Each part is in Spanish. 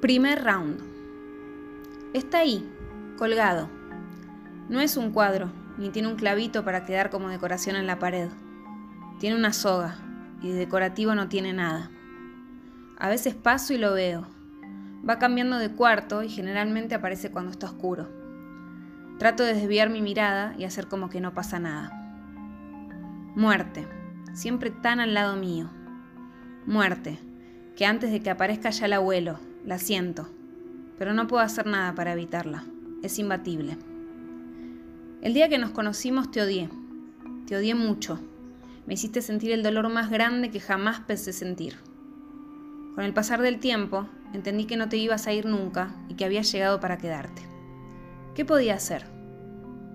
Primer round. Está ahí, colgado. No es un cuadro, ni tiene un clavito para quedar como decoración en la pared. Tiene una soga, y de decorativo no tiene nada. A veces paso y lo veo. Va cambiando de cuarto y generalmente aparece cuando está oscuro. Trato de desviar mi mirada y hacer como que no pasa nada. Muerte, siempre tan al lado mío. Muerte, que antes de que aparezca ya la abuelo, la siento, pero no puedo hacer nada para evitarla. Es imbatible. El día que nos conocimos te odié. Te odié mucho. Me hiciste sentir el dolor más grande que jamás pensé sentir. Con el pasar del tiempo, entendí que no te ibas a ir nunca y que habías llegado para quedarte. ¿Qué podía hacer?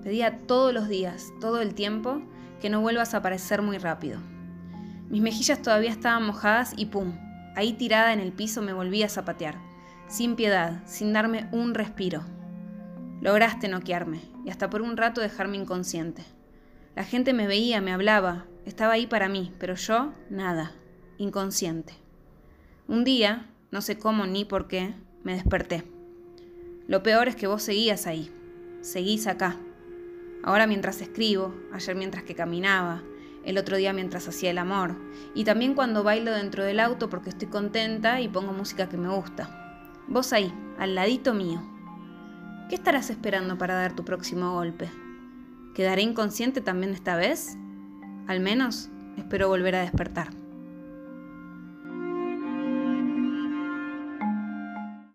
Pedía todos los días, todo el tiempo, que no vuelvas a aparecer muy rápido. Mis mejillas todavía estaban mojadas y ¡pum! Ahí tirada en el piso me volví a zapatear, sin piedad, sin darme un respiro. Lograste noquearme y hasta por un rato dejarme inconsciente. La gente me veía, me hablaba, estaba ahí para mí, pero yo, nada, inconsciente. Un día, no sé cómo ni por qué, me desperté. Lo peor es que vos seguías ahí, seguís acá. Ahora mientras escribo, ayer mientras que caminaba, el otro día mientras hacía el amor, y también cuando bailo dentro del auto porque estoy contenta y pongo música que me gusta. Vos ahí, al ladito mío. ¿Qué estarás esperando para dar tu próximo golpe? ¿Quedaré inconsciente también esta vez? Al menos espero volver a despertar.